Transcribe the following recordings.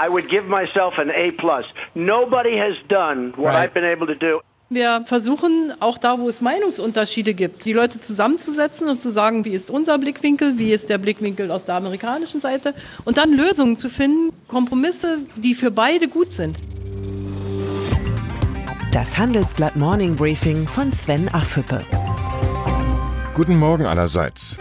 I would give myself an A plus. Nobody has done what right. I've been able to do. Wir versuchen auch da, wo es Meinungsunterschiede gibt, die Leute zusammenzusetzen und zu sagen, wie ist unser Blickwinkel, wie ist der Blickwinkel aus der amerikanischen Seite und dann Lösungen zu finden, Kompromisse, die für beide gut sind. Das Handelsblatt Morning Briefing von Sven Affüppe. Guten Morgen allerseits.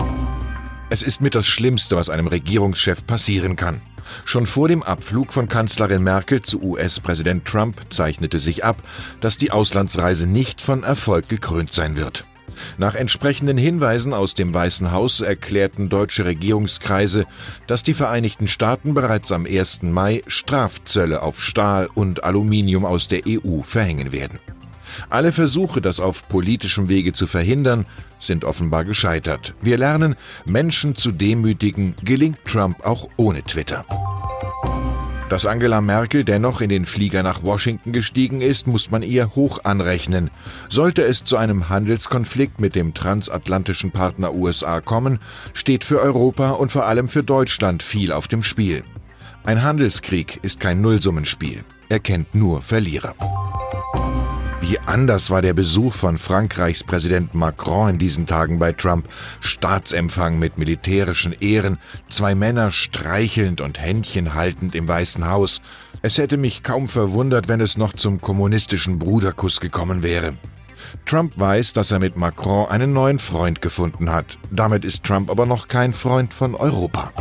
Es ist mit das Schlimmste, was einem Regierungschef passieren kann. Schon vor dem Abflug von Kanzlerin Merkel zu US-Präsident Trump zeichnete sich ab, dass die Auslandsreise nicht von Erfolg gekrönt sein wird. Nach entsprechenden Hinweisen aus dem Weißen Haus erklärten deutsche Regierungskreise, dass die Vereinigten Staaten bereits am 1. Mai Strafzölle auf Stahl und Aluminium aus der EU verhängen werden. Alle Versuche, das auf politischem Wege zu verhindern, sind offenbar gescheitert. Wir lernen, Menschen zu demütigen, gelingt Trump auch ohne Twitter. Dass Angela Merkel dennoch in den Flieger nach Washington gestiegen ist, muss man ihr hoch anrechnen. Sollte es zu einem Handelskonflikt mit dem transatlantischen Partner USA kommen, steht für Europa und vor allem für Deutschland viel auf dem Spiel. Ein Handelskrieg ist kein Nullsummenspiel. Er kennt nur Verlierer. Wie anders war der Besuch von Frankreichs Präsident Macron in diesen Tagen bei Trump. Staatsempfang mit militärischen Ehren, zwei Männer streichelnd und Händchen haltend im Weißen Haus. Es hätte mich kaum verwundert, wenn es noch zum kommunistischen Bruderkuss gekommen wäre. Trump weiß, dass er mit Macron einen neuen Freund gefunden hat. Damit ist Trump aber noch kein Freund von Europa.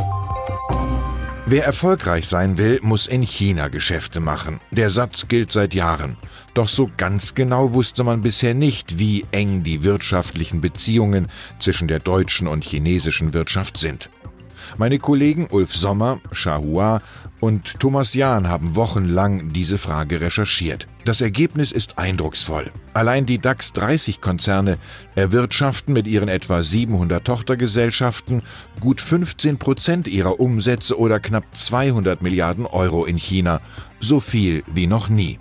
Wer erfolgreich sein will, muss in China Geschäfte machen. Der Satz gilt seit Jahren. Doch so ganz genau wusste man bisher nicht, wie eng die wirtschaftlichen Beziehungen zwischen der deutschen und chinesischen Wirtschaft sind. Meine Kollegen Ulf Sommer, Shahua und Thomas Jahn haben wochenlang diese Frage recherchiert. Das Ergebnis ist eindrucksvoll. Allein die DAX 30 Konzerne erwirtschaften mit ihren etwa 700 Tochtergesellschaften gut 15 Prozent ihrer Umsätze oder knapp 200 Milliarden Euro in China. So viel wie noch nie.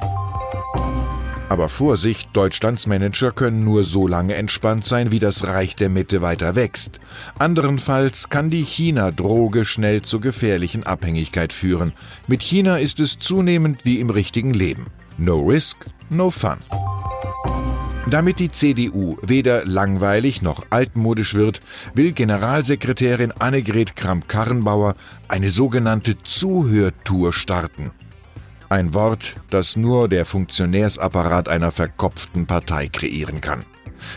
Aber Vorsicht, Deutschlands Manager können nur so lange entspannt sein, wie das Reich der Mitte weiter wächst. Anderenfalls kann die China-Droge schnell zu gefährlichen Abhängigkeit führen. Mit China ist es zunehmend wie im richtigen Leben. No risk, no fun. Damit die CDU weder langweilig noch altmodisch wird, will Generalsekretärin Annegret Kramp-Karrenbauer eine sogenannte Zuhörtour starten. Ein Wort, das nur der Funktionärsapparat einer verkopften Partei kreieren kann.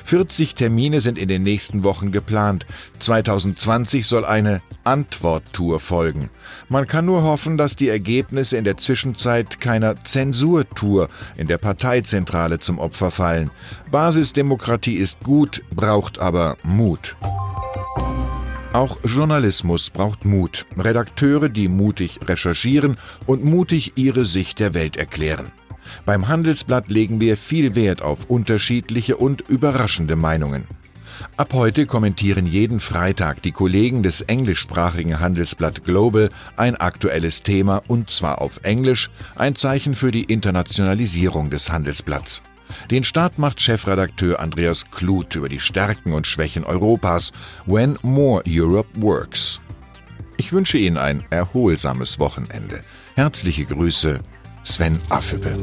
40 Termine sind in den nächsten Wochen geplant. 2020 soll eine Antworttour folgen. Man kann nur hoffen, dass die Ergebnisse in der Zwischenzeit keiner Zensurtour in der Parteizentrale zum Opfer fallen. Basisdemokratie ist gut, braucht aber Mut. Auch Journalismus braucht Mut. Redakteure, die mutig recherchieren und mutig ihre Sicht der Welt erklären. Beim Handelsblatt legen wir viel Wert auf unterschiedliche und überraschende Meinungen. Ab heute kommentieren jeden Freitag die Kollegen des englischsprachigen Handelsblatt Global ein aktuelles Thema und zwar auf Englisch, ein Zeichen für die Internationalisierung des Handelsblatts. Den Start macht Chefredakteur Andreas Kluth über die Stärken und Schwächen Europas, When More Europe Works. Ich wünsche Ihnen ein erholsames Wochenende. Herzliche Grüße, Sven Affüppe.